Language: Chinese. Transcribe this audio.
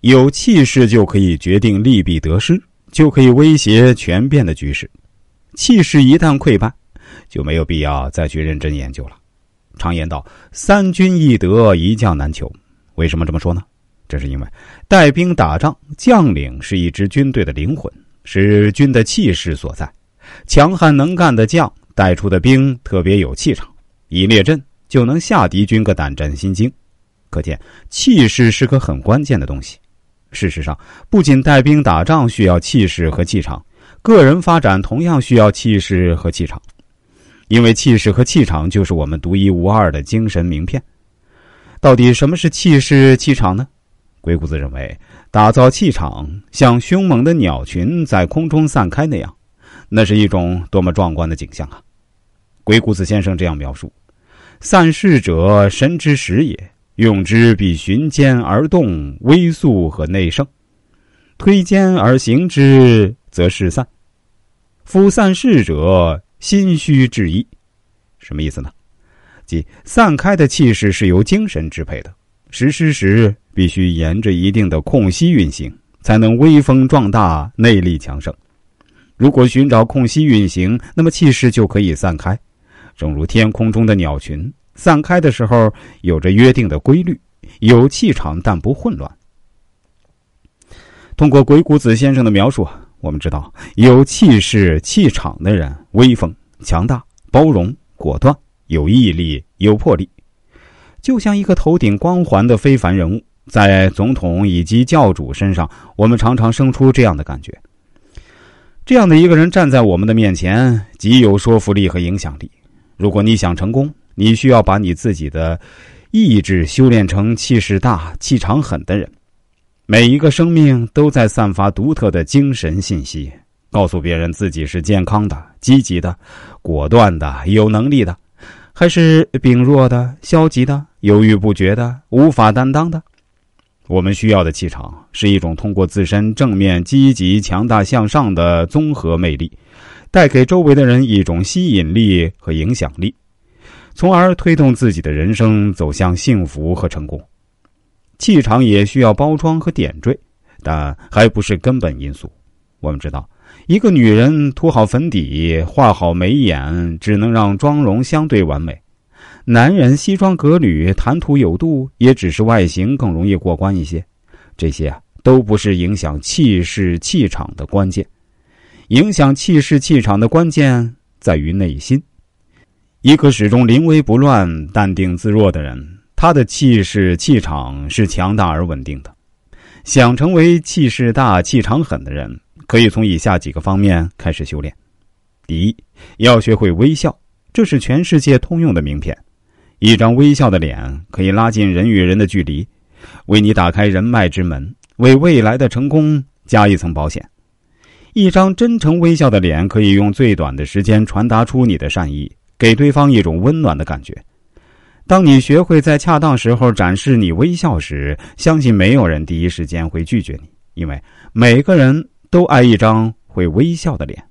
有气势就可以决定利弊得失，就可以威胁全变的局势。气势一旦溃败，就没有必要再去认真研究了。常言道：“三军易得，一将难求。”为什么这么说呢？这是因为带兵打仗，将领是一支军队的灵魂，是军的气势所在。强悍能干的将带出的兵特别有气场，一列阵就能吓敌军个胆战心惊。可见气势是个很关键的东西。事实上，不仅带兵打仗需要气势和气场，个人发展同样需要气势和气场。因为气势和气场就是我们独一无二的精神名片。到底什么是气势、气场呢？鬼谷子认为，打造气场像凶猛的鸟群在空中散开那样，那是一种多么壮观的景象啊！鬼谷子先生这样描述：“散势者，神之始也。”用之必循坚而动，微速和内盛；推坚而行之，则事散。夫散势者，心虚至一。什么意思呢？即散开的气势是由精神支配的，实施时必须沿着一定的空隙运行，才能威风壮大，内力强盛。如果寻找空隙运行，那么气势就可以散开，正如天空中的鸟群。散开的时候有着约定的规律，有气场但不混乱。通过鬼谷子先生的描述，我们知道有气势、气场的人威风、强大、包容、果断、有毅力、有魄力，就像一个头顶光环的非凡人物。在总统以及教主身上，我们常常生出这样的感觉：这样的一个人站在我们的面前，极有说服力和影响力。如果你想成功，你需要把你自己的意志修炼成气势大、气场狠的人。每一个生命都在散发独特的精神信息，告诉别人自己是健康的、积极的、果断的、有能力的，还是病弱的、消极的、犹豫不决的、无法担当的。我们需要的气场是一种通过自身正面、积极、强大向上的综合魅力，带给周围的人一种吸引力和影响力。从而推动自己的人生走向幸福和成功。气场也需要包装和点缀，但还不是根本因素。我们知道，一个女人涂好粉底、画好眉眼，只能让妆容相对完美；男人西装革履、谈吐有度，也只是外形更容易过关一些。这些啊，都不是影响气势气场的关键。影响气势气场的关键在于内心。一个始终临危不乱、淡定自若的人，他的气势、气场是强大而稳定的。想成为气势大、气场狠的人，可以从以下几个方面开始修炼：第一，要学会微笑，这是全世界通用的名片。一张微笑的脸可以拉近人与人的距离，为你打开人脉之门，为未来的成功加一层保险。一张真诚微笑的脸，可以用最短的时间传达出你的善意。给对方一种温暖的感觉。当你学会在恰当时候展示你微笑时，相信没有人第一时间会拒绝你，因为每个人都爱一张会微笑的脸。